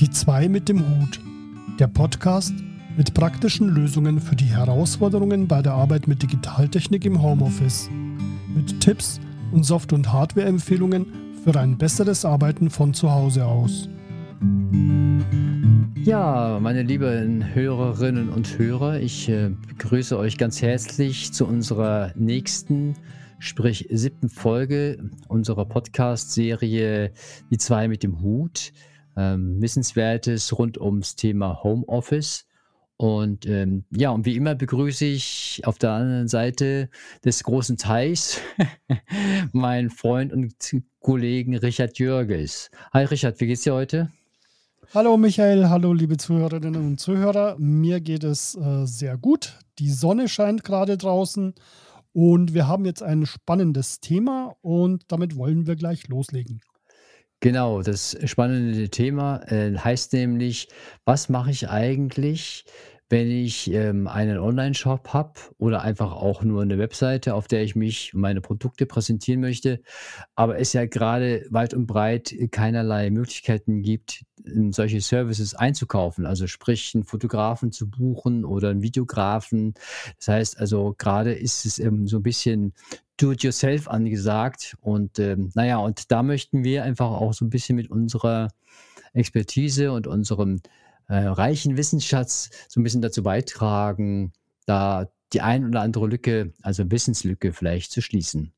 Die zwei mit dem Hut. Der Podcast mit praktischen Lösungen für die Herausforderungen bei der Arbeit mit Digitaltechnik im Homeoffice. Mit Tipps und Soft- und Hardware-Empfehlungen für ein besseres Arbeiten von zu Hause aus. Ja, meine lieben Hörerinnen und Hörer, ich äh, begrüße euch ganz herzlich zu unserer nächsten, sprich siebten Folge unserer Podcast-Serie Die zwei mit dem Hut ähm, Wissenswertes rund ums Thema Homeoffice. Und ähm, ja, und wie immer begrüße ich auf der anderen Seite des großen Teichs meinen Freund und Kollegen Richard Jürges. Hi Richard, wie geht's dir heute? Hallo Michael, hallo liebe Zuhörerinnen und Zuhörer. Mir geht es äh, sehr gut. Die Sonne scheint gerade draußen und wir haben jetzt ein spannendes Thema und damit wollen wir gleich loslegen. Genau, das spannende Thema äh, heißt nämlich, was mache ich eigentlich, wenn ich ähm, einen Online-Shop habe oder einfach auch nur eine Webseite, auf der ich mich und meine Produkte präsentieren möchte, aber es ja gerade weit und breit keinerlei Möglichkeiten gibt, solche Services einzukaufen, also sprich einen Fotografen zu buchen oder einen Videografen. Das heißt also, gerade ist es ähm, so ein bisschen Do-it-yourself angesagt. Und ähm, naja, und da möchten wir einfach auch so ein bisschen mit unserer Expertise und unserem äh, reichen Wissensschatz so ein bisschen dazu beitragen, da die ein oder andere Lücke, also Wissenslücke vielleicht zu schließen.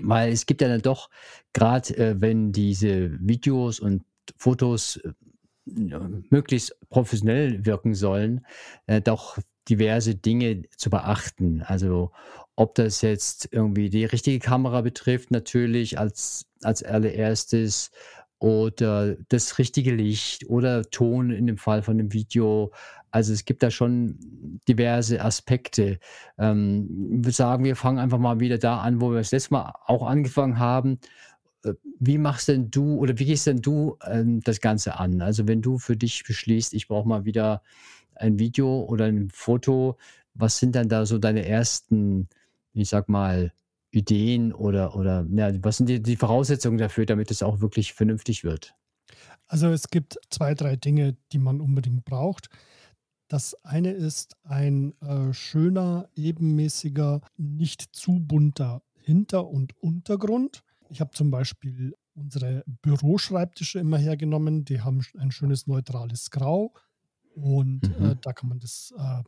Weil es gibt ja dann doch, gerade äh, wenn diese Videos und Fotos äh, möglichst professionell wirken sollen, äh, doch diverse Dinge zu beachten. Also ob das jetzt irgendwie die richtige Kamera betrifft, natürlich als, als allererstes oder das richtige Licht oder Ton in dem Fall von dem Video. Also es gibt da schon diverse Aspekte. Ähm, würde sagen, wir fangen einfach mal wieder da an, wo wir das letzte Mal auch angefangen haben. Äh, wie machst denn du oder wie gehst denn du ähm, das Ganze an? Also wenn du für dich beschließt, ich brauche mal wieder ein Video oder ein Foto, was sind dann da so deine ersten ich sag mal, Ideen oder, oder ja, was sind die, die Voraussetzungen dafür, damit es auch wirklich vernünftig wird? Also es gibt zwei, drei Dinge, die man unbedingt braucht. Das eine ist ein äh, schöner, ebenmäßiger, nicht zu bunter Hinter- und Untergrund. Ich habe zum Beispiel unsere Büroschreibtische immer hergenommen. Die haben ein schönes neutrales Grau. Und äh, mhm. äh, da kann man das äh,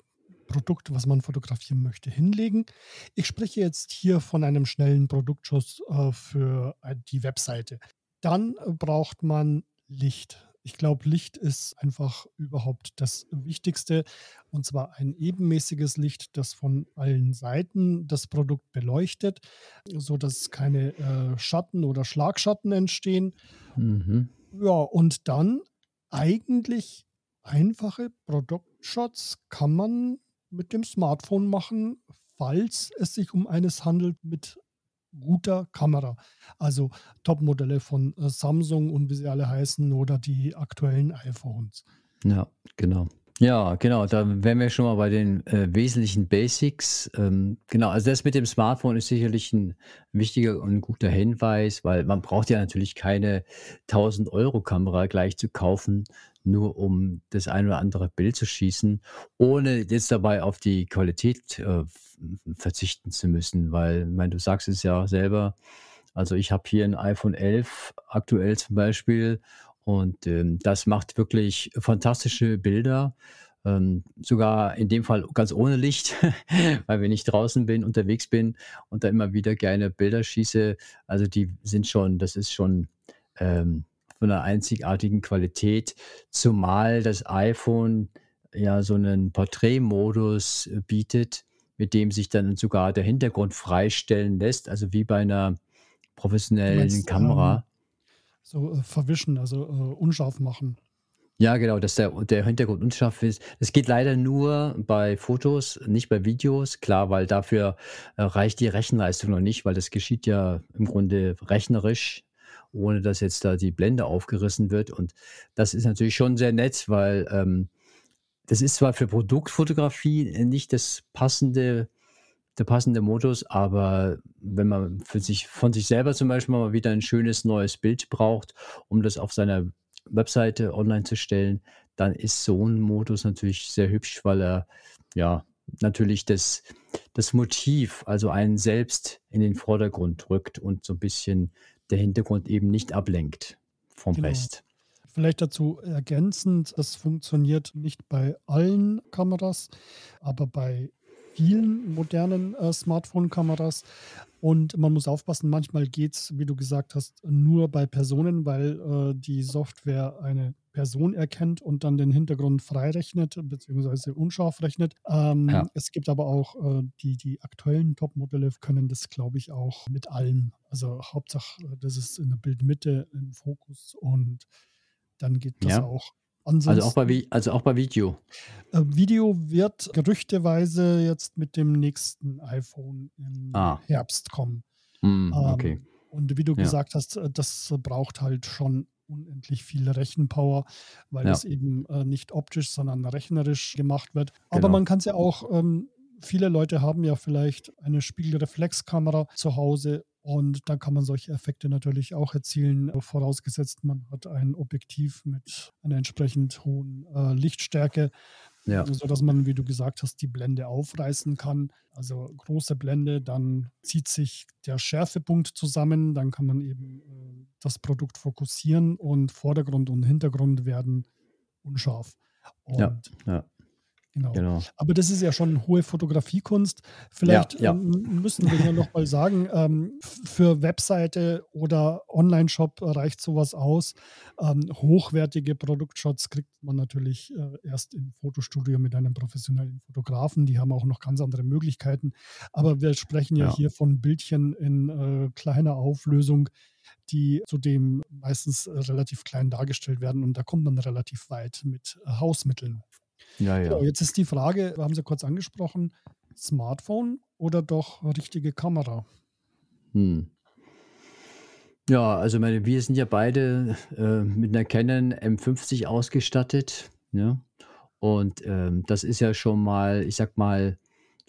Produkt, was man fotografieren möchte, hinlegen. Ich spreche jetzt hier von einem schnellen Produktschuss äh, für äh, die Webseite. Dann äh, braucht man Licht. Ich glaube, Licht ist einfach überhaupt das Wichtigste. Und zwar ein ebenmäßiges Licht, das von allen Seiten das Produkt beleuchtet, sodass keine äh, Schatten oder Schlagschatten entstehen. Mhm. Ja, und dann eigentlich einfache Produktshots kann man mit dem Smartphone machen, falls es sich um eines handelt mit guter Kamera. Also Top-Modelle von äh, Samsung und wie sie alle heißen oder die aktuellen iPhones. Ja, genau. Ja, genau, da wären wir schon mal bei den äh, wesentlichen Basics. Ähm, genau, also das mit dem Smartphone ist sicherlich ein wichtiger und guter Hinweis, weil man braucht ja natürlich keine 1000 Euro Kamera gleich zu kaufen, nur um das ein oder andere Bild zu schießen, ohne jetzt dabei auf die Qualität äh, verzichten zu müssen, weil, ich meine, du sagst es ja selber, also ich habe hier ein iPhone 11 aktuell zum Beispiel und ähm, das macht wirklich fantastische Bilder. Ähm, sogar in dem Fall ganz ohne Licht, weil wenn ich draußen bin, unterwegs bin und da immer wieder gerne Bilder schieße, also die sind schon, das ist schon ähm, von einer einzigartigen Qualität, zumal das iPhone ja so einen Porträtmodus äh, bietet, mit dem sich dann sogar der Hintergrund freistellen lässt, also wie bei einer professionellen meinst, Kamera. Ähm, so äh, verwischen, also äh, unscharf machen. Ja, genau, dass der, der Hintergrund unscharf ist. Das geht leider nur bei Fotos, nicht bei Videos. Klar, weil dafür äh, reicht die Rechenleistung noch nicht, weil das geschieht ja im Grunde rechnerisch ohne dass jetzt da die Blende aufgerissen wird. Und das ist natürlich schon sehr nett, weil ähm, das ist zwar für Produktfotografie nicht das passende, der passende Modus, aber wenn man für sich, von sich selber zum Beispiel mal wieder ein schönes neues Bild braucht, um das auf seiner Webseite online zu stellen, dann ist so ein Modus natürlich sehr hübsch, weil er ja natürlich das, das Motiv, also einen selbst in den Vordergrund rückt und so ein bisschen der Hintergrund eben nicht ablenkt vom Genau. Rest. Vielleicht dazu ergänzend, das funktioniert nicht bei allen Kameras, aber bei vielen modernen äh, Smartphone-Kameras. Und man muss aufpassen, manchmal geht es, wie du gesagt hast, nur bei Personen, weil äh, die Software eine Person erkennt und dann den Hintergrund freirechnet bzw. unscharf rechnet. Ähm, Ja. es gibt aber auch äh, die, die aktuellen Top-Modelle können das, glaube ich, auch mit allem. Also Hauptsache, äh, das ist in der Bildmitte im Fokus und dann geht das Ja. auch. Also auch bei, Ansonsten, also auch bei Video. äh, Video wird gerüchteweise jetzt mit dem nächsten iPhone im Ah, Herbst kommen. hm, okay. Ähm, und wie du Ja, gesagt hast, äh, das braucht halt schon unendlich viel Rechenpower, weil ja, es eben äh, nicht optisch, sondern rechnerisch gemacht wird. Aber genau. man kann es ja auch, ähm, viele Leute haben ja vielleicht eine Spiegelreflexkamera zu Hause und da kann man solche Effekte natürlich auch erzielen, äh, vorausgesetzt man hat ein Objektiv mit einer entsprechend hohen äh, Lichtstärke, Ja, sodass man, wie du gesagt hast, die Blende aufreißen kann. Also große Blende, dann zieht sich der Schärfepunkt zusammen, dann kann man eben äh, das Produkt fokussieren und Vordergrund und Hintergrund werden unscharf. ja, Und ja, genau. genau. Aber das ist ja schon hohe Fotografiekunst. Ja, Vielleicht ja, ähm, müssen wir hier nochmal sagen, ähm, für Webseite oder Online-Shop reicht sowas aus. Ähm, hochwertige Produktshots kriegt man natürlich äh, erst im Fotostudio mit einem professionellen Fotografen. Die haben auch noch ganz andere Möglichkeiten. Aber wir sprechen ja ja, hier von Bildchen in äh, kleiner Auflösung, die zudem meistens relativ klein dargestellt werden. Und da kommt man relativ weit mit äh, Hausmitteln. Ja, ja. jetzt ist die Frage, wir haben sie kurz angesprochen, Smartphone oder doch richtige Kamera? Hm. Ja, also meine, wir sind ja beide äh, mit einer Canon M50 ausgestattet. Ne? Und ähm, das ist ja schon mal, ich sag mal,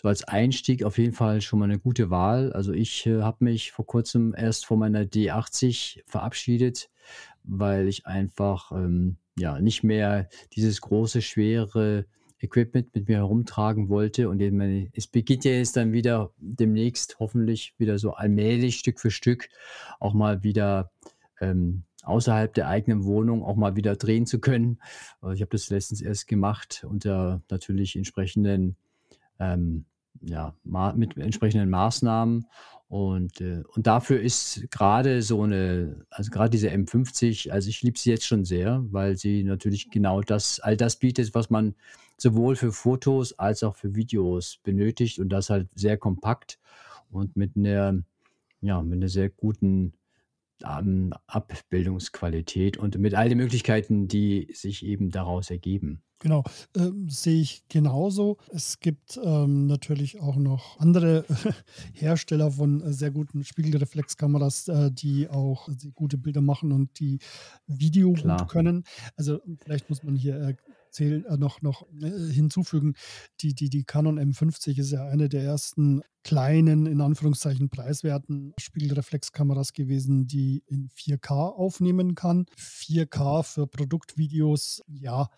so als Einstieg auf jeden Fall schon mal eine gute Wahl. Also ich äh, habe mich vor kurzem erst von meiner D80 verabschiedet, weil ich einfach ähm, ja nicht mehr dieses große, schwere Equipment mit mir herumtragen wollte. Und es beginnt ja jetzt dann wieder demnächst hoffentlich wieder so allmählich Stück für Stück auch mal wieder ähm, außerhalb der eigenen Wohnung auch mal wieder drehen zu können. Ich habe das letztens erst gemacht unter natürlich entsprechenden ähm, ja, mit entsprechenden Maßnahmen. Und, äh, und dafür ist gerade so eine, also gerade diese M50, also ich liebe sie jetzt schon sehr, weil sie natürlich genau das, all das bietet, was man sowohl für Fotos als auch für Videos benötigt. Und das halt sehr kompakt und mit einer, ja, mit einer sehr guten Abbildungsqualität und mit all den Möglichkeiten, die sich eben daraus ergeben. Genau, ähm, sehe ich genauso. Es gibt ähm, natürlich auch noch andere Hersteller von äh, sehr guten Spiegelreflexkameras, äh, die auch gute Bilder machen und die Video gut Klar. können. Also vielleicht muss man hier erzählen, äh, noch, noch äh, hinzufügen, die, die, die Canon M50 ist ja eine der ersten kleinen, in Anführungszeichen preiswerten Spiegelreflexkameras gewesen, die in 4K aufnehmen kann. 4K für Produktvideos, ja,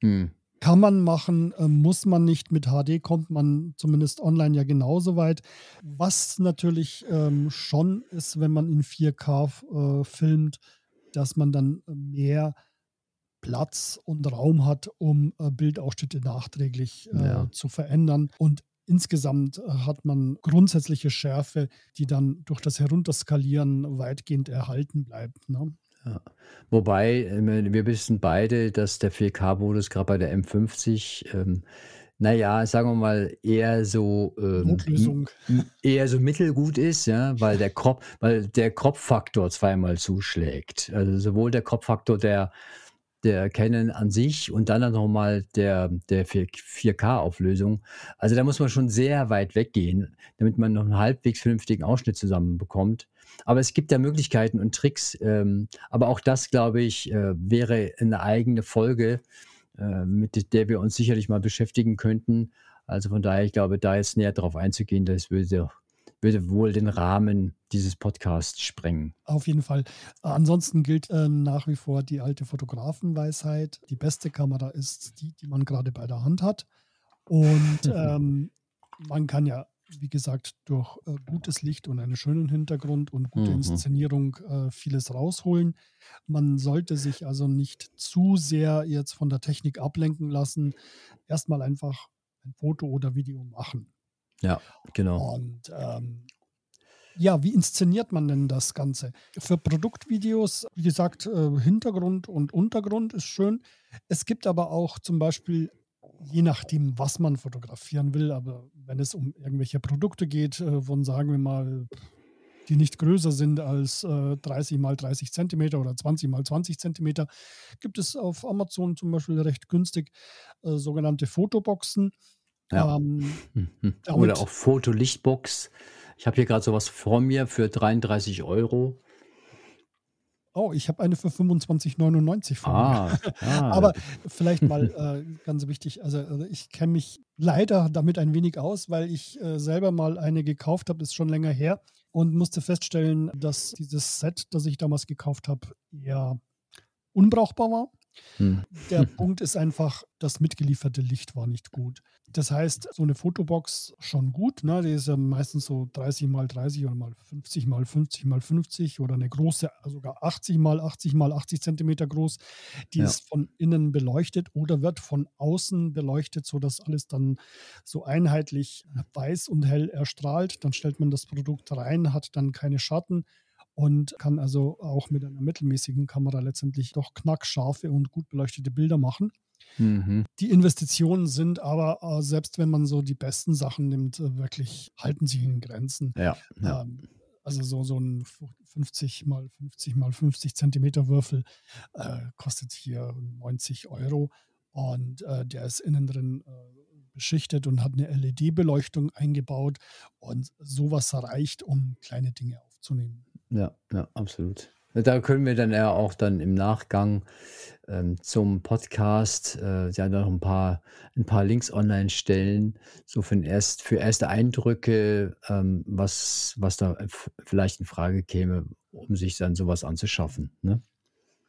Hm. kann man machen, äh, muss man nicht. Mit HD kommt man zumindest online ja genauso weit. Was natürlich ähm, schon ist, wenn man in 4K äh, filmt, dass man dann mehr Platz und Raum hat, um äh, Bildausschnitte nachträglich äh, Ja. zu verändern. Und insgesamt äh, hat man grundsätzliche Schärfe, die dann durch das Herunterskalieren weitgehend erhalten bleibt. Ne? Ja. Wobei, wir wissen beide, dass der 4K-Modus gerade bei der M50, ähm, naja, sagen wir mal, eher so ähm, eher so mittelgut ist, ja, weil der Crop, weil der Crop-Faktor zweimal zuschlägt. Also sowohl der Crop-Faktor der, der Canon an sich und dann noch mal der, der 4K-Auflösung. Also da muss man schon sehr weit weggehen, damit man noch einen halbwegs vernünftigen Ausschnitt zusammenbekommt. Aber es gibt ja Möglichkeiten und Tricks. Ähm, aber auch das, glaube ich, äh, wäre eine eigene Folge, äh, mit der wir uns sicherlich mal beschäftigen könnten. Also von daher, ich glaube, da jetzt näher drauf einzugehen, das würde würde wohl den Rahmen dieses Podcasts sprengen. Auf jeden Fall. Ansonsten gilt äh, nach wie vor die alte Fotografenweisheit. Die beste Kamera ist die, die man gerade bei der Hand hat. Und ähm, man kann ja wie gesagt, durch äh, gutes Licht und einen schönen Hintergrund und gute mhm. Inszenierung äh, vieles rausholen. Man sollte sich also nicht zu sehr jetzt von der Technik ablenken lassen. Erstmal einfach ein Foto oder Video machen. Ja, genau. Und ähm, ja, wie inszeniert man denn das Ganze? Für Produktvideos, wie gesagt, äh, Hintergrund und Untergrund ist schön. Es gibt aber auch zum Beispiel je nachdem, was man fotografieren will, aber wenn es um irgendwelche Produkte geht, äh, von sagen wir mal, die nicht größer sind als äh, 30 mal 30 Zentimeter oder 20 mal 20 Zentimeter, gibt es auf Amazon zum Beispiel recht günstig äh, sogenannte Fotoboxen. Ja. Ähm, oder auch Fotolichtbox. Ich habe hier gerade sowas vor mir für 33 Euro. Oh, ich habe eine für 25,99 von ah, ah. Aber vielleicht mal äh, ganz wichtig, also, also ich kenne mich leider damit ein wenig aus, weil ich äh, selber mal eine gekauft habe, ist schon länger her und musste feststellen, dass dieses Set, das ich damals gekauft habe, eher unbrauchbar war. Hm. Der Punkt ist einfach, das mitgelieferte Licht war nicht gut. Das heißt, so eine Fotobox schon gut, ne? die ist ja meistens so 30 mal 30 oder mal 50 mal 50 mal 50 oder eine große, sogar 80 mal 80 mal 80 Zentimeter groß. Die ja. ist von innen beleuchtet oder wird von außen beleuchtet, sodass alles dann so einheitlich weiß und hell erstrahlt. Dann stellt man das Produkt rein, hat dann keine Schatten und kann also auch mit einer mittelmäßigen Kamera letztendlich doch knackscharfe und gut beleuchtete Bilder machen. Mhm. Die Investitionen sind aber, äh, selbst wenn man so die besten Sachen nimmt, äh, wirklich halten sich in Grenzen. Ja, ja. Ähm, also so, so ein 50 mal 50 mal 50 Zentimeter Würfel äh, kostet hier 90 Euro und äh, der ist innen drin äh, beschichtet und hat eine LED-Beleuchtung eingebaut und sowas reicht, um kleine Dinge aufzunehmen. Ja, ja, absolut. Da können wir dann ja auch dann im Nachgang ähm, zum Podcast äh, ja noch ein paar, ein paar Links online stellen, so für, erst, für erste Eindrücke, ähm, was, was da vielleicht in Frage käme, um sich dann sowas anzuschaffen. Ne?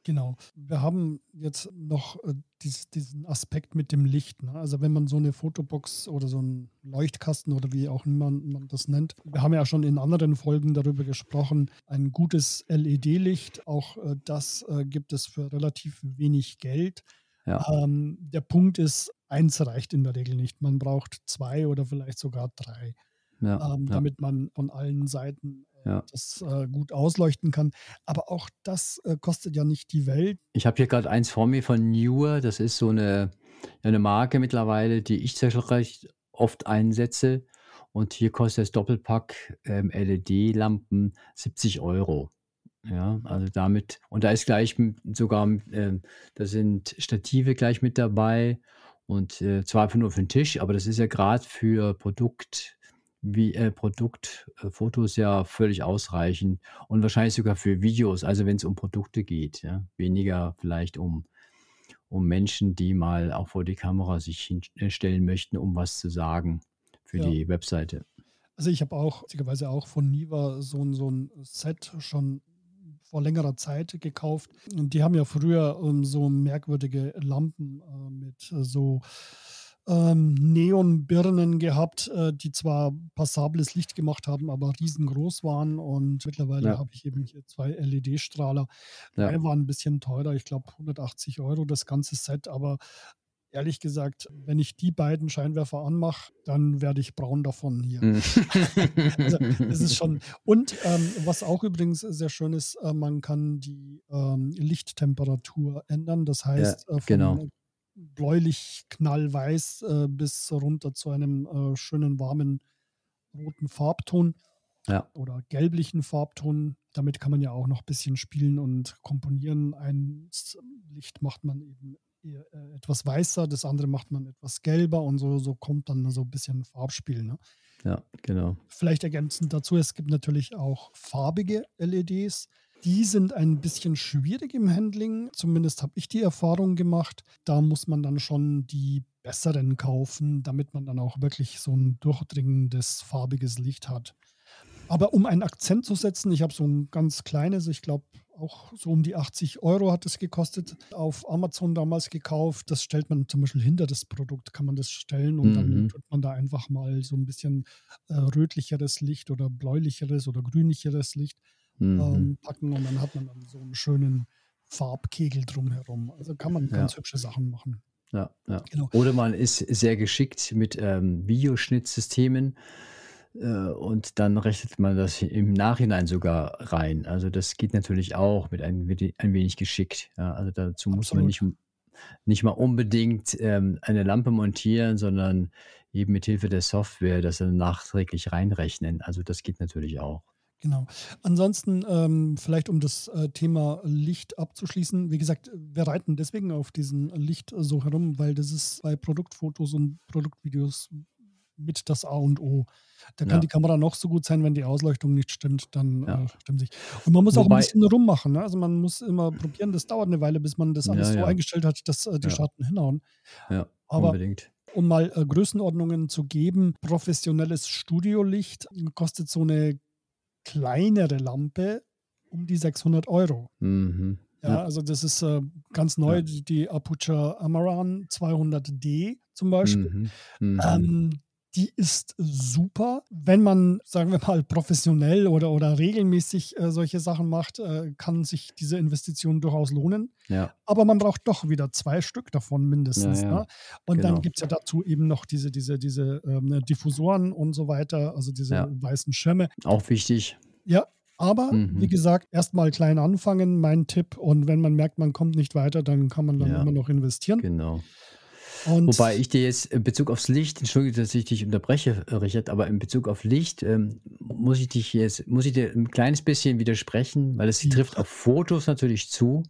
Genau. Wir haben jetzt noch äh, dies, diesen Aspekt mit dem Licht. Ne? Also wenn man so eine Fotobox oder so einen Leuchtkasten oder wie auch immer man das nennt, wir haben ja schon in anderen Folgen darüber gesprochen, ein gutes LED-Licht, auch äh, das äh, gibt es für relativ wenig Geld. Ja. Ähm, der Punkt ist, eins reicht in der Regel nicht. Man braucht zwei oder vielleicht sogar drei, ja, ähm, ja. damit man von allen Seiten ja. das äh, gut ausleuchten kann. Aber auch das äh, kostet ja nicht die Welt. Ich habe hier gerade eins vor mir von Newer. Das ist so eine, eine Marke mittlerweile, die ich sehr recht oft einsetze. Und hier kostet das Doppelpack ähm, LED-Lampen 70 Euro. Ja, also damit, und da ist gleich sogar, äh, da sind Stative gleich mit dabei und äh, zwar nur für den Tisch, aber das ist ja gerade für Produkt, wie äh, Produktfotos äh, ja völlig ausreichend und wahrscheinlich sogar für Videos, also wenn es um Produkte geht, ja, weniger vielleicht um, um Menschen, die mal auch vor die Kamera sich hinstellen möchten, um was zu sagen für ja. die Webseite. Also ich habe auch, witzigerweise auch von Niva so, ein, so ein Set schon vor längerer Zeit gekauft. Und die haben ja früher ähm, so merkwürdige Lampen äh, mit äh, so ähm, Neonbirnen gehabt, äh, die zwar passables Licht gemacht haben, aber riesengroß waren. Und mittlerweile ja. habe ich eben hier zwei LED-Strahler. Ja. Die waren ein bisschen teurer, ich glaube 180 Euro das ganze Set, aber ehrlich gesagt, wenn ich die beiden Scheinwerfer anmache, dann werde ich braun davon hier. Mhm. also, das ist schon. Und ähm, was auch übrigens sehr schön ist, äh, man kann die ähm, Lichttemperatur ändern. Das heißt, ja, äh, von genau bläulich knallweiß äh, bis runter zu einem äh, schönen warmen roten Farbton ja. oder gelblichen Farbton. Damit kann man ja auch noch ein bisschen spielen und komponieren. Ein Licht macht man eben eher, äh, etwas weißer, das andere macht man etwas gelber und so, so kommt dann so ein bisschen Farbspiel. Ne? Ja, genau. Vielleicht ergänzend dazu, es gibt natürlich auch farbige LEDs. Die sind ein bisschen schwierig im Handling, zumindest habe ich die Erfahrung gemacht. Da muss man dann schon die besseren kaufen, damit man dann auch wirklich so ein durchdringendes farbiges Licht hat. Aber um einen Akzent zu setzen, ich habe so ein ganz kleines, ich glaube auch so um die 80 Euro hat es gekostet, auf Amazon damals gekauft. Das stellt man zum Beispiel hinter das Produkt, kann man das stellen und dann Mhm. tut man da einfach mal so ein bisschen äh, rötlicheres Licht oder bläulicheres oder grünlicheres Licht Mhm. ähm, packen und dann hat man dann so einen schönen Farbkegel drumherum. Also kann man Ja. ganz hübsche Sachen machen. Ja, ja. Genau. Oder man ist sehr geschickt mit ähm, Videoschnittsystemen äh, und dann rechnet man das im Nachhinein sogar rein. Also das geht natürlich auch mit ein, wenig- ein wenig geschickt. Ja, also dazu muss man Absolut. nicht, nicht mal unbedingt ähm, eine Lampe montieren, sondern eben mit Hilfe der Software das dann nachträglich reinrechnen. Also das geht natürlich auch. Genau. Ansonsten, ähm, vielleicht um das äh, Thema Licht abzuschließen, wie gesagt, wir reiten deswegen auf diesen Licht äh, so herum, weil das ist bei Produktfotos und Produktvideos mit das A und O. Da kann Ja, die Kamera noch so gut sein, wenn die Ausleuchtung nicht stimmt, dann ja. äh, stimmt sich. Und man muss auch ein Wobei, bisschen rummachen. Ne? Also man muss immer probieren, das dauert eine Weile, bis man das alles ja, so eingestellt hat, dass äh, die Schatten hinhauen. ja, Aber unbedingt. um mal äh, Größenordnungen zu geben, professionelles Studiolicht kostet so eine kleinere Lampe um die 600 Euro. Mhm. Ja, also das ist äh, ganz neu, ja. die, Aputure Amaran 200D zum Beispiel. Mhm. Mhm. Ähm, die ist super. Wenn man, sagen wir mal, professionell oder, oder regelmäßig äh, solche Sachen macht, äh, kann sich diese Investition durchaus lohnen. Ja, Aber man braucht doch wieder zwei Stück davon ja, mindestens. Ne? ja, Und dann genau. gibt es ja dazu eben noch diese, diese, diese ähm, ne, Diffusoren und so weiter, also diese Ja, weißen Schirme. auch wichtig. Ja, aber wie Mhm. gesagt, erstmal klein anfangen, mein Tipp. Und wenn man merkt, man kommt nicht weiter, dann kann man dann Ja, immer noch investieren. genau. Und Wobei ich dir jetzt in Bezug aufs Licht, entschuldige, dass ich dich unterbreche, äh, Richard, aber in Bezug auf Licht ähm, muss ich dich jetzt, muss ich dir ein kleines bisschen widersprechen, weil es ja, trifft auf Fotos natürlich zu.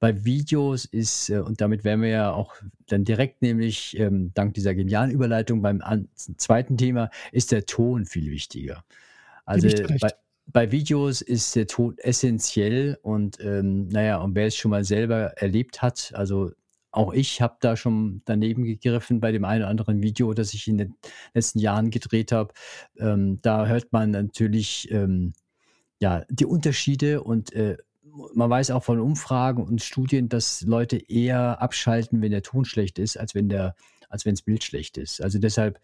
Bei Videos ist, äh, und damit wären wir ja auch dann direkt nämlich ähm, dank dieser genialen Überleitung beim an, zweiten Thema, ist der Ton viel wichtiger. Also bei, bei Videos ist der Ton essentiell und ähm, naja, und wer es schon mal selber erlebt hat, also auch ich habe da schon daneben gegriffen bei dem einen oder anderen Video, das ich in den letzten Jahren gedreht habe. Ähm, da hört man natürlich ähm, ja, die Unterschiede und äh, man weiß auch von Umfragen und Studien, dass Leute eher abschalten, wenn der Ton schlecht ist, als wenn als wenn das Bild schlecht ist. Also deshalb,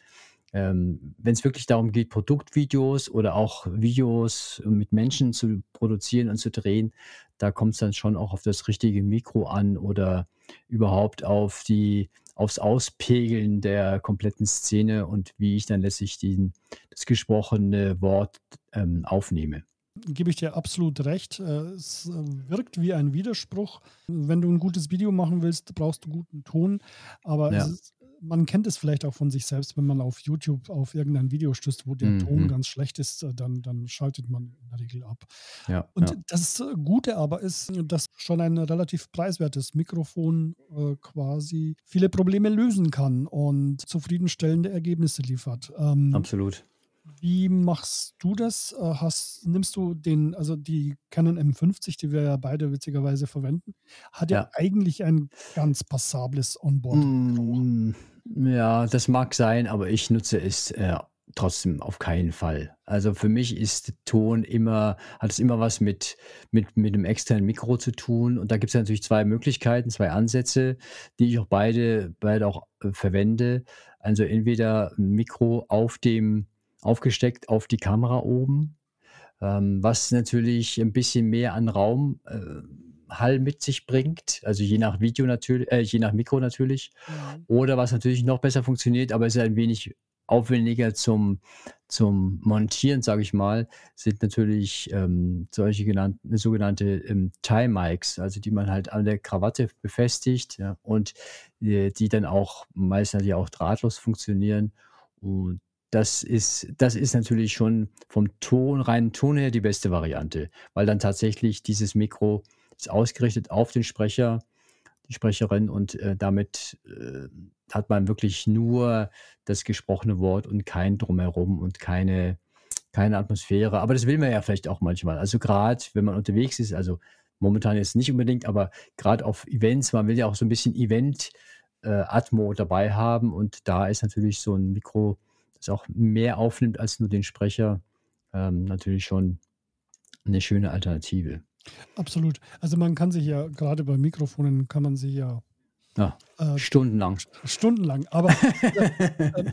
ähm, wenn es wirklich darum geht, Produktvideos oder auch Videos mit Menschen zu produzieren und zu drehen, da kommt es dann schon auch auf das richtige Mikro an oder überhaupt auf die, aufs Auspegeln der kompletten Szene und wie ich dann letztlich den, das gesprochene Wort ähm, aufnehme. Gebe ich dir absolut recht. Äh, Es äh, wirkt wie ein Widerspruch. Wenn du ein gutes Video machen willst, brauchst du guten Ton. Aber es Ja. ist, man kennt es vielleicht auch von sich selbst, wenn man auf YouTube auf irgendein Video stößt, wo der Ton Mhm. ganz schlecht ist, äh, dann, dann schaltet man in der Regel ab. Ja, Und ja. das Gute aber ist, dass schon ein relativ preiswertes Mikrofon äh, quasi viele Probleme lösen kann und zufriedenstellende Ergebnisse liefert. Ähm, Absolut. Wie machst du das? Äh, Hast, nimmst du den, also die Canon M50, die wir ja beide witzigerweise verwenden, hat ja Ja. eigentlich ein ganz passables Onboard-Mikro. Mm, ja, das mag sein, aber ich nutze es äh, trotzdem auf keinen Fall. Also für mich ist Ton immer, hat es immer was mit, mit, mit einem externen Mikro zu tun. Und da gibt es natürlich zwei Möglichkeiten, zwei Ansätze, die ich auch beide, beide auch äh, verwende. Also entweder ein Mikro auf dem, aufgesteckt auf die Kamera oben, ähm, was natürlich ein bisschen mehr an Raum, äh, Hall mit sich bringt, also je nach Video natürlich, äh, je nach Mikro natürlich. Mhm. Oder was natürlich noch besser funktioniert, aber ist ein wenig aufwendiger zum, zum Montieren, sage ich mal, sind natürlich ähm, solche genannten, sogenannte ähm, Tie-Mics, also die man halt an der Krawatte befestigt ja, und äh, die dann auch meist natürlich auch drahtlos funktionieren. Und das ist, das ist natürlich schon vom Ton, reinen Ton her die beste Variante, weil dann tatsächlich dieses Mikro ist ausgerichtet auf den Sprecher, die Sprecherin und äh, damit äh, hat man wirklich nur das gesprochene Wort und kein Drumherum und keine, keine Atmosphäre. Aber das will man ja vielleicht auch manchmal. Also gerade, wenn man unterwegs ist, also momentan jetzt nicht unbedingt, aber gerade auf Events, man will ja auch so ein bisschen Event-Atmo dabei haben und da ist natürlich so ein Mikro, das auch mehr aufnimmt als nur den Sprecher, ähm, natürlich schon eine schöne Alternative. Absolut. Also man kann sich ja, gerade bei Mikrofonen kann man sich ja Ja, äh, stundenlang. stundenlang. Aber äh, äh,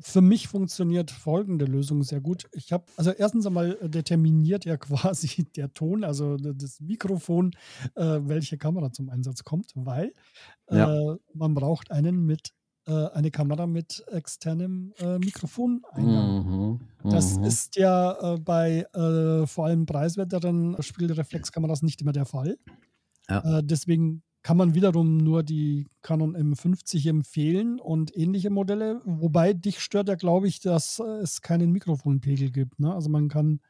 für mich funktioniert folgende Lösung sehr gut. Ich habe, also erstens einmal determiniert ja quasi der Ton, also das Mikrofon, äh, welche Kamera zum Einsatz kommt, weil Ja. äh, man braucht einen mit, äh, eine Kamera mit externem äh, Mikrofoneingang. Mhm. Das Mhm. ist ja äh, bei äh, vor allem preiswerteren Spiegelreflexkameras nicht immer der Fall. Ja. Äh, deswegen kann man wiederum nur die Canon M50 empfehlen und ähnliche Modelle. Wobei dich stört ja, glaube ich, dass äh, es keinen Mikrofonpegel gibt. Ne? Also man kann,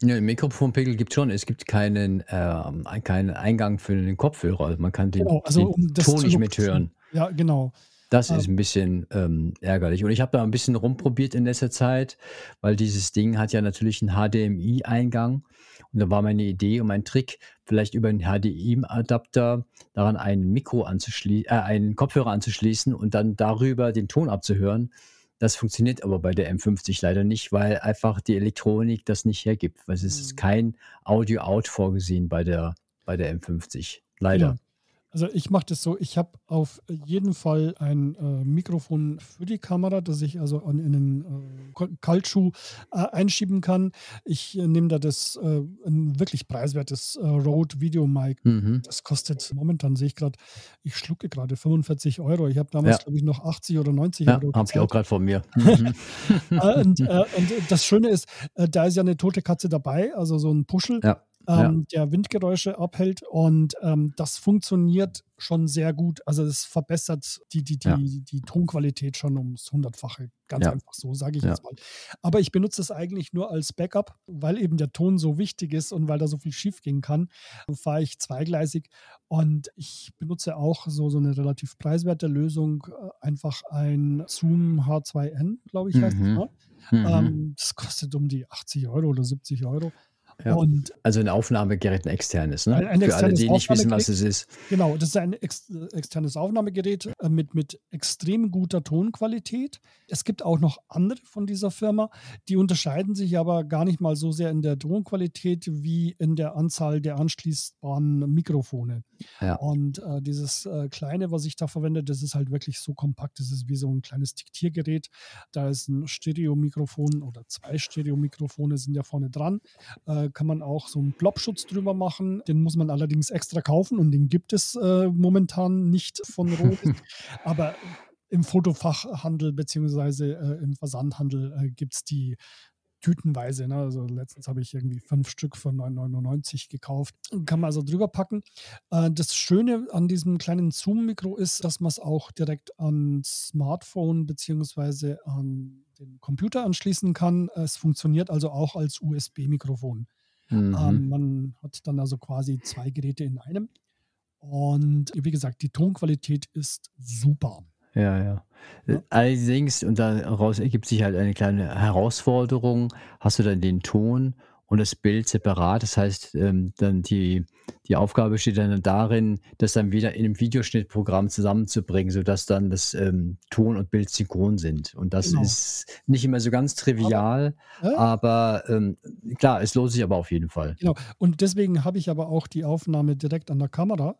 Ja, Mikrofonpegel gibt schon. Es gibt keinen, ähm, keinen Eingang für den Kopfhörer. Also man kann den, genau, also den um das Ton nicht mithören. Ja, genau. Das ist ein bisschen ähm, ärgerlich. Und ich habe da ein bisschen rumprobiert in letzter Zeit, weil dieses Ding hat ja natürlich einen HDMI-Eingang. Und da war meine Idee und mein Trick, vielleicht über einen HDMI-Adapter daran ein Mikro anzuschließen, äh, einen Kopfhörer anzuschließen und dann darüber den Ton abzuhören. Das funktioniert aber bei der M50 leider nicht, weil einfach die Elektronik das nicht hergibt. Weil es ist Mhm. kein Audio-Out vorgesehen bei der, bei der M50. Leider. Genau. Also ich mache das so, ich habe auf jeden Fall ein äh, Mikrofon für die Kamera, das ich also an, in den äh, Kal- Kaltschuh äh, einschieben kann. Ich äh, nehme da das äh, ein wirklich preiswertes äh, Rode Video Mic. Mhm. Das kostet momentan, sehe ich gerade, ich schlucke gerade 45 Euro. Ich habe damals, Ja. glaube ich, noch 80 oder 90 Ja, Euro habe ich auch gerade von mir. Mhm. Und, und das Schöne ist, da ist ja eine tote Katze dabei, also so ein Puschel Ja. Ja. ähm, der Windgeräusche abhält und ähm, das funktioniert schon sehr gut. Also es verbessert die, die, die, Ja. die Tonqualität schon ums Hundertfache. Ganz Ja. einfach so, sage ich Ja. jetzt mal. Aber ich benutze es eigentlich nur als Backup, weil eben der Ton so wichtig ist und weil da so viel schief gehen kann, fahre ich zweigleisig und ich benutze auch so, so eine relativ preiswerte Lösung, äh, einfach ein Zoom H2N, glaube ich, heißt es. Mhm. Ne? Mhm. Ähm, das kostet um die 80 Euro oder 70 Euro. Ja. Und Also ein Aufnahmegerät, ein externes, ne? Ein- ein Für alle, die nicht wissen, was es ist. Genau, das ist ein ex äh, externes Aufnahmegerät äh, mit, mit extrem guter Tonqualität. Es gibt auch noch andere von dieser Firma, die unterscheiden sich aber gar nicht mal so sehr in der Tonqualität wie in der Anzahl der anschließbaren Mikrofone. Ja. Und äh, dieses äh, kleine, was ich da verwende, das ist halt wirklich so kompakt, das ist wie so ein kleines Diktiergerät. Da ist ein Stereomikrofon oder zwei Stereomikrofone sind ja vorne dran. Äh, kann man auch so einen Plopschutz drüber machen. Den muss man allerdings extra kaufen und den gibt es äh, momentan nicht von Rode. Aber im Fotofachhandel beziehungsweise äh, im Versandhandel äh, gibt es die tütenweise. Ne? Also letztens habe ich irgendwie fünf Stück für 9,99 gekauft. Kann man also drüber packen. Äh, das Schöne an diesem kleinen Zoom-Mikro ist, dass man es auch direkt an Smartphone beziehungsweise an den Computer anschließen kann. Es funktioniert also auch als USB-Mikrofon. Mhm. Ähm, man hat dann also quasi zwei Geräte in einem. Und wie gesagt, die Tonqualität ist super. Ja, ja. Ja. Allerdings, und daraus ergibt sich halt eine kleine Herausforderung, hast du dann den Ton und das Bild separat. Das heißt, ähm, dann die, die Aufgabe steht dann darin, das dann wieder in einem Videoschnittprogramm zusammenzubringen, sodass dann das ähm, Ton und Bild synchron sind. Und das Genau. ist nicht immer so ganz trivial, Äh, aber ähm, klar, es lohnt sich aber auf jeden Fall. Genau. Und deswegen habe ich aber auch die Aufnahme direkt an der Kamera,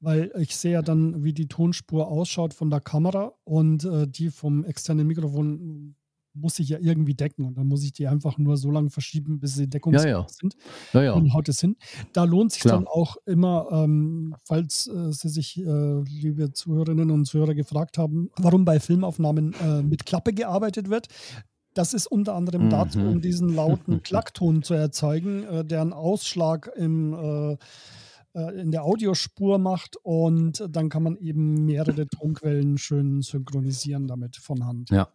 weil ich sehe ja dann, wie die Tonspur ausschaut von der Kamera und äh, die vom externen Mikrofon muss ich ja irgendwie decken und dann muss ich die einfach nur so lange verschieben, bis sie deckungsfähig Ja, ja. sind. Ja, ja. Dann haut es hin. Da lohnt sich Klar. dann auch immer, ähm, falls äh, Sie sich, äh, liebe Zuhörerinnen und Zuhörer, gefragt haben, warum bei Filmaufnahmen äh, mit Klappe gearbeitet wird. Das ist unter anderem dazu, Mhm. um diesen lauten Klackton zu erzeugen, äh, der einen Ausschlag im, äh, äh, in der Audiospur macht und dann kann man eben mehrere Tonquellen schön synchronisieren damit von Hand. Ja,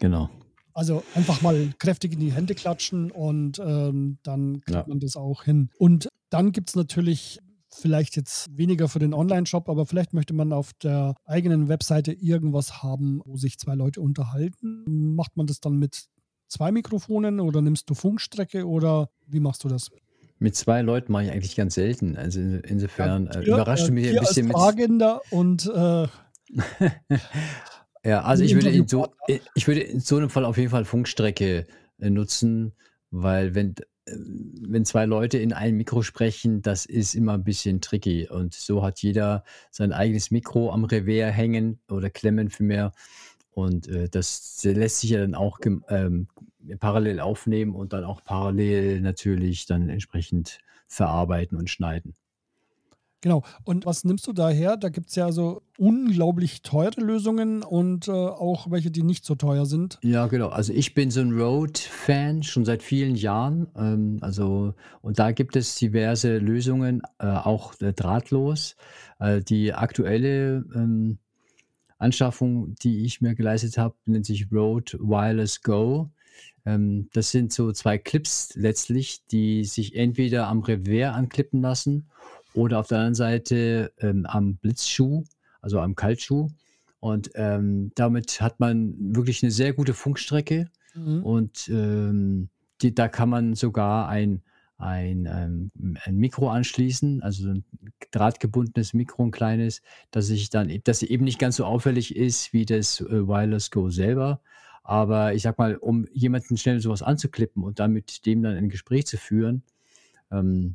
genau. Also einfach mal kräftig in die Hände klatschen und ähm, dann kriegt Ja. man das auch hin. Und dann gibt es natürlich vielleicht jetzt weniger für den Online-Shop, aber vielleicht möchte man auf der eigenen Webseite irgendwas haben, wo sich zwei Leute unterhalten. Macht man das dann mit zwei Mikrofonen oder nimmst du Funkstrecke oder wie machst du das? Mit zwei Leuten mache ich eigentlich ganz selten. Also in- insofern äh, Hier, überrascht äh, mich ein bisschen als mit. Und äh, Ja, also ich würde in so, Interviewpartner. ich würde in so einem Fall auf jeden Fall Funkstrecke äh, nutzen, weil wenn, äh, wenn zwei Leute in einem Mikro sprechen, das ist immer ein bisschen tricky. Und so hat jeder sein eigenes Mikro am Revers hängen oder klemmen vielmehr. Und äh, das lässt sich ja dann auch ähm, parallel aufnehmen und dann auch parallel natürlich dann entsprechend verarbeiten und schneiden. Genau. Und was nimmst du daher? Da gibt es ja so unglaublich teure Lösungen und äh, auch welche, die nicht so teuer sind. Ja, genau. Also ich bin so ein Rode-Fan schon seit vielen Jahren. Ähm, also, und da gibt es diverse Lösungen, äh, auch äh, drahtlos. Äh, die aktuelle ähm, Anschaffung, die ich mir geleistet habe, nennt sich Rode Wireless Go. Ähm, das sind so zwei Clips letztlich, die sich entweder am Revers anklippen lassen oder auf der anderen Seite ähm, am Blitzschuh, also am Kaltschuh. Und ähm, damit hat man wirklich eine sehr gute Funkstrecke. Mhm. Und ähm, die, da kann man sogar ein, ein, ein, ähm, ein, Mikro anschließen, also ein drahtgebundenes Mikro, ein kleines, dass ich dann, dass eben nicht ganz so auffällig ist wie das äh, Wireless Go selber. Aber ich sag mal, um jemanden schnell sowas anzuklippen und damit dem dann ein Gespräch zu führen,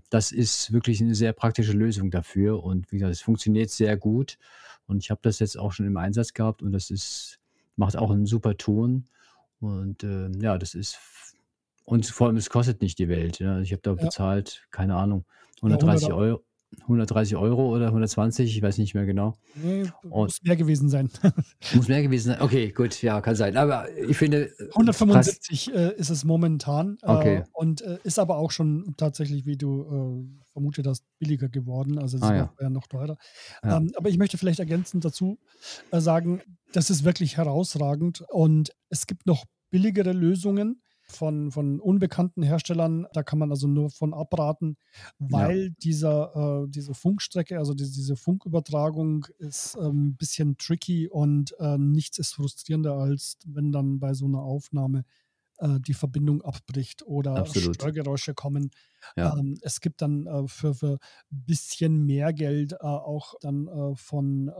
das ist wirklich eine sehr praktische Lösung dafür und wie gesagt, es funktioniert sehr gut und ich habe das jetzt auch schon im Einsatz gehabt und das ist macht auch einen super Ton und, ähm, ja, das ist und vor allem, es kostet nicht die Welt, ja. Ich habe da Ja. bezahlt, keine Ahnung, Ja, 130 Euro. 130 Euro oder 120, ich weiß nicht mehr genau. Nee, muss mehr gewesen sein. muss mehr gewesen sein. Okay, gut, ja, kann sein. Aber ich finde. 175 äh, ist es momentan. Äh, okay. Und äh, ist aber auch schon tatsächlich, wie du äh, vermutet hast, billiger geworden. Also es ah, ja. noch teurer. Ja. Ähm, aber ich möchte vielleicht ergänzend dazu äh, sagen, das ist wirklich herausragend und es gibt noch billigere Lösungen von, von unbekannten Herstellern. Da kann man also nur von abraten, weil ja. dieser, äh, diese Funkstrecke, also die, diese Funkübertragung ist ein ähm, bisschen tricky und äh, nichts ist frustrierender, als wenn dann bei so einer Aufnahme äh, die Verbindung abbricht oder Absolut. Störgeräusche kommen. Ja. Ähm, es gibt dann äh, für, ein bisschen mehr Geld äh, auch dann äh, von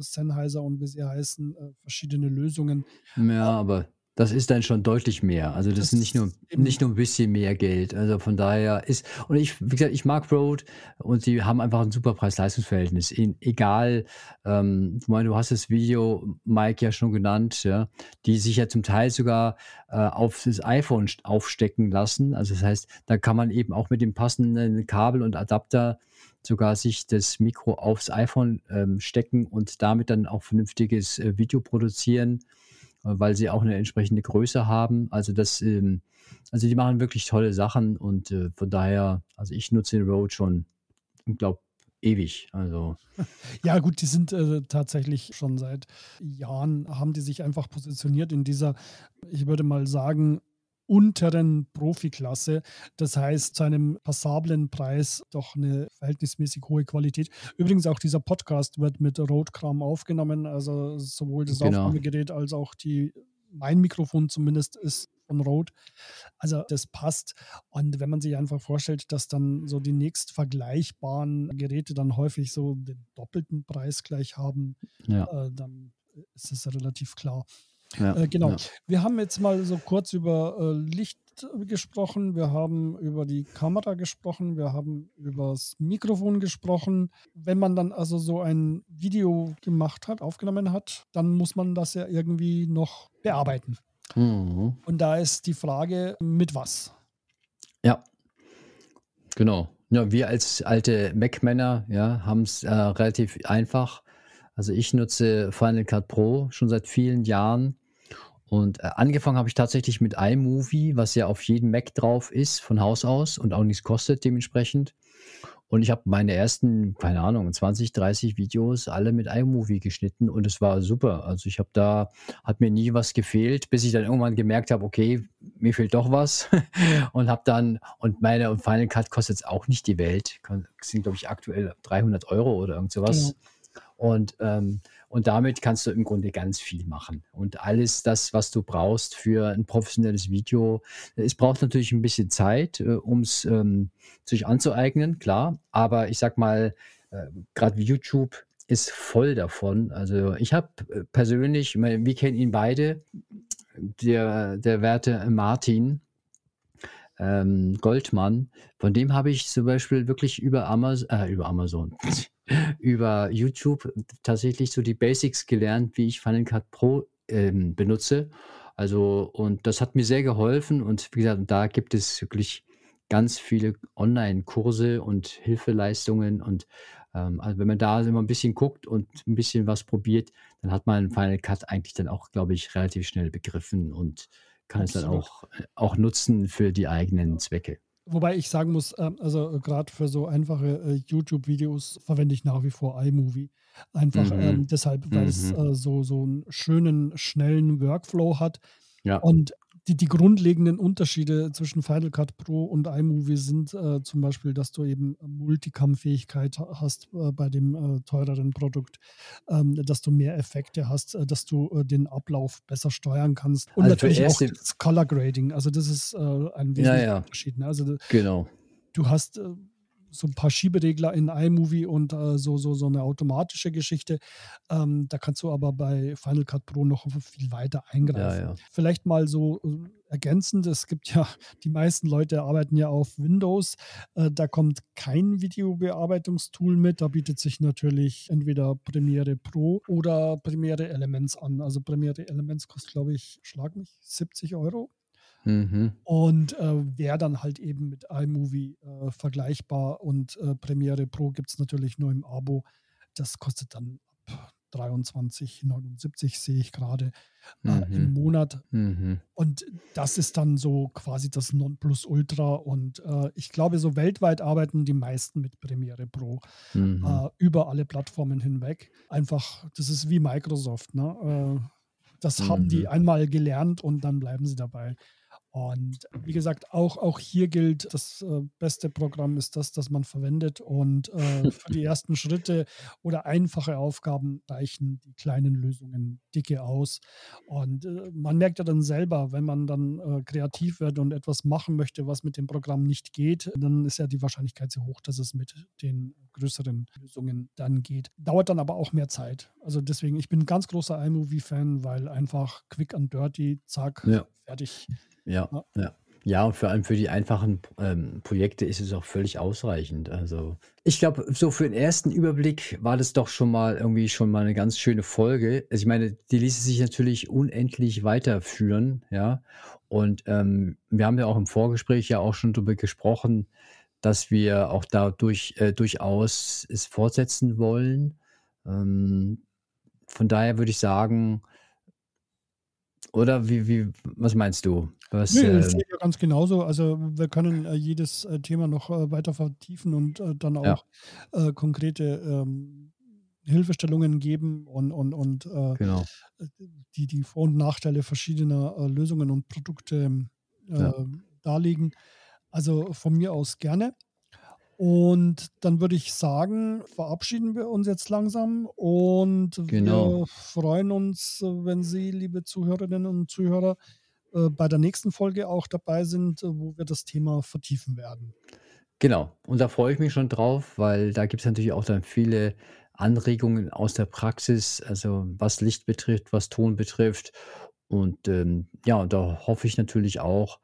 Sennheiser und wie sie heißen, verschiedene Lösungen. Ja, aber das ist dann schon deutlich mehr. Also das, das ist nicht nur, nicht nur ein bisschen mehr Geld. Also von daher ist, und ich, wie gesagt, ich mag Rode und die haben einfach ein super Preis-Leistungs-Verhältnis. Egal, ähm, ich meine, du hast das Video, Mike, ja schon genannt, ja, die sich ja zum Teil sogar äh, auf das iPhone aufstecken lassen. Also das heißt, da kann man eben auch mit dem passenden Kabel und Adapter sogar sich das Mikro aufs iPhone ähm, stecken und damit dann auch vernünftiges äh, Video produzieren weil sie auch eine entsprechende Größe haben. Also das, ähm, also die machen wirklich tolle Sachen und äh, von daher, also ich nutze den Rode schon, glaube ewig. Also ja, gut, die sind äh, tatsächlich schon seit Jahren haben die sich einfach positioniert in dieser, ich würde mal sagen, unteren Profiklasse. Das heißt, zu einem passablen Preis doch eine verhältnismäßig hohe Qualität. Übrigens auch dieser Podcast wird mit Rotkram aufgenommen, also sowohl das genau. Aufnahmegerät als auch die mein Mikrofon zumindest ist von Rode. Also das passt. Und wenn man sich einfach vorstellt, dass dann so die nächst vergleichbaren Geräte dann häufig so den doppelten Preis gleich haben, ja. äh, dann ist es relativ klar. Ja, äh, genau. Ja. Wir haben jetzt mal so kurz über äh, Licht gesprochen, wir haben über die Kamera gesprochen, wir haben über das Mikrofon gesprochen. Wenn man dann also so ein Video gemacht hat, aufgenommen hat, dann muss man das ja irgendwie noch bearbeiten. Mhm. Und da ist die Frage, mit was? Ja, genau. Ja, wir als alte Mac-Männer ja, haben es äh, relativ einfach. Also ich nutze Final Cut Pro schon seit vielen Jahren. Und äh, angefangen habe ich tatsächlich mit iMovie, was ja auf jedem Mac drauf ist, von Haus aus und auch nichts kostet dementsprechend. Und ich habe meine ersten, keine Ahnung, 20, 30 Videos alle mit iMovie geschnitten und es war super. Also ich habe da, hat mir nie was gefehlt, bis ich dann irgendwann gemerkt habe, okay, mir fehlt doch was. und habe dann, und meine Final Cut kostet jetzt auch nicht die Welt, sind glaube ich aktuell 300 Euro oder irgend sowas. Genau. Und, ähm, und damit kannst du im Grunde ganz viel machen. Und alles das, was du brauchst für ein professionelles Video, es braucht natürlich ein bisschen Zeit, äh, um es ähm, sich anzueignen, klar. Aber ich sag mal, äh, gerade YouTube ist voll davon. Also ich habe äh, persönlich, wir kennen ihn beide, der, der werte Martin, ähm, Goldmann. Von dem habe ich zum Beispiel wirklich über Amazon, äh, über Amazon, über YouTube tatsächlich so die Basics gelernt, wie ich Final Cut Pro ähm, benutze. Also, und das hat mir sehr geholfen. Und wie gesagt, da gibt es wirklich ganz viele Online-Kurse und Hilfeleistungen. Und ähm, also wenn man da immer ein bisschen guckt und ein bisschen was probiert, dann hat man Final Cut eigentlich dann auch, glaube ich, relativ schnell begriffen und kann es dann auch, äh, auch nutzen für die eigenen Zwecke. Wobei ich sagen muss, ähm, also gerade für so einfache äh, YouTube-Videos verwende ich nach wie vor iMovie. Einfach Mhm. ähm, deshalb, weil es Mhm. äh, so, so einen schönen, schnellen Workflow hat. Ja. Und die, die grundlegenden Unterschiede zwischen Final Cut Pro und iMovie sind äh, zum Beispiel, dass du eben Multicam-Fähigkeit ha- hast äh, bei dem äh, teureren Produkt, ähm, dass du mehr Effekte hast, äh, dass du äh, den Ablauf besser steuern kannst. Und Also natürlich auch das Color Grading. Also das ist äh, ein Ja, wesentlicher ja. Unterschied. Ne? Also Genau. du hast so ein paar Schieberegler in iMovie und äh, so, so, so eine automatische Geschichte. Ähm, da kannst du aber bei Final Cut Pro noch viel weiter eingreifen. Ja, ja. Vielleicht mal so äh, ergänzend, es gibt ja, die meisten Leute arbeiten ja auf Windows. Äh, da kommt kein Videobearbeitungstool mit. Da bietet sich natürlich entweder Premiere Pro oder Premiere Elements an. Also Premiere Elements kostet, glaube ich, schlag mich, 70 Euro Mhm. und äh, wäre dann halt eben mit iMovie äh, vergleichbar und äh, Premiere Pro gibt es natürlich nur im Abo. Das kostet dann ab 23,79 sehe ich gerade äh, im Mhm. Monat. Mhm. Und das ist dann so quasi das Nonplusultra. Und äh, ich glaube, so weltweit arbeiten die meisten mit Premiere Pro Mhm. äh, über alle Plattformen hinweg. Einfach, das ist wie Microsoft. Ne? Das haben die Mhm. einmal gelernt und dann bleiben sie dabei. Und wie gesagt, auch, auch hier gilt, das äh, beste Programm ist das, das man verwendet. Und äh, für die ersten Schritte oder einfache Aufgaben reichen die kleinen Lösungen dicke aus. Und äh, man merkt ja dann selber, wenn man dann äh, kreativ wird und etwas machen möchte, was mit dem Programm nicht geht, dann ist ja die Wahrscheinlichkeit sehr hoch, dass es mit den größeren Lösungen dann geht. Dauert dann aber auch mehr Zeit. Also deswegen, ich bin ein ganz großer iMovie-Fan, weil einfach quick and dirty, zack, Ja. fertig. Ja, Ja. ja. Und vor allem für die einfachen ähm, Projekte ist es auch völlig ausreichend. Also ich glaube, so für den ersten Überblick war das doch schon mal irgendwie schon mal eine ganz schöne Folge. Also ich meine, die ließe sich natürlich unendlich weiterführen, ja. Und ähm, wir haben ja auch im Vorgespräch ja auch schon darüber gesprochen, dass wir auch dadurch äh, durchaus es fortsetzen wollen. Ähm, von daher würde ich sagen, oder wie, wie, was meinst du? Was, Nee, ähm, das sehe ich ja ganz genauso. Also wir können äh, jedes äh, Thema noch äh, weiter vertiefen und äh, dann Ja. auch äh, konkrete ähm, Hilfestellungen geben und, und, und äh, genau. die, die Vor- und Nachteile verschiedener Lösungen und Produkte äh, Ja. darlegen. Also von mir aus gerne. Und dann würde ich sagen, verabschieden wir uns jetzt langsam und Genau. wir freuen uns, wenn Sie, liebe Zuhörerinnen und Zuhörer, bei der nächsten Folge auch dabei sind, äh, wo wir das Thema vertiefen werden. Genau. Und da freue ich mich schon drauf, weil da gibt es natürlich auch dann viele Anregungen aus der Praxis, also was Licht betrifft, was Ton betrifft. Und ähm, ja, und da hoffe ich natürlich auch,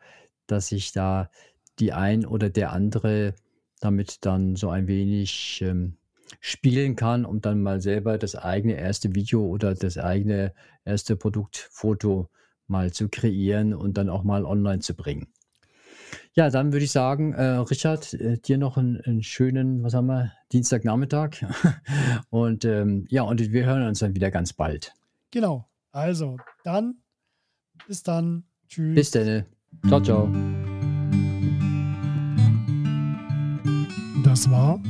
dass sich da die ein oder der andere damit dann so ein wenig ähm, spielen kann und dann mal selber das eigene erste Video oder das eigene erste Produktfoto mal zu kreieren und dann auch mal online zu bringen. Ja, dann würde ich sagen, äh, Richard, äh, dir noch einen, einen schönen, was haben wir, Dienstagnachmittag. Und ähm, ja, und wir hören uns dann wieder ganz bald. Genau. Also, dann, bis dann. Tschüss. Bis dann. Ciao, ciao. Das war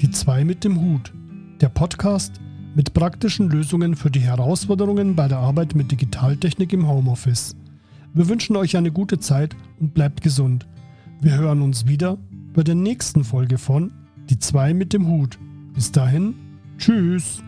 Die zwei mit dem Hut, der Podcast mit praktischen Lösungen für die Herausforderungen bei der Arbeit mit Digitaltechnik im Homeoffice. Wir wünschen euch eine gute Zeit und bleibt gesund. Wir hören uns wieder bei der nächsten Folge von Die zwei mit dem Hut. Bis dahin, tschüss.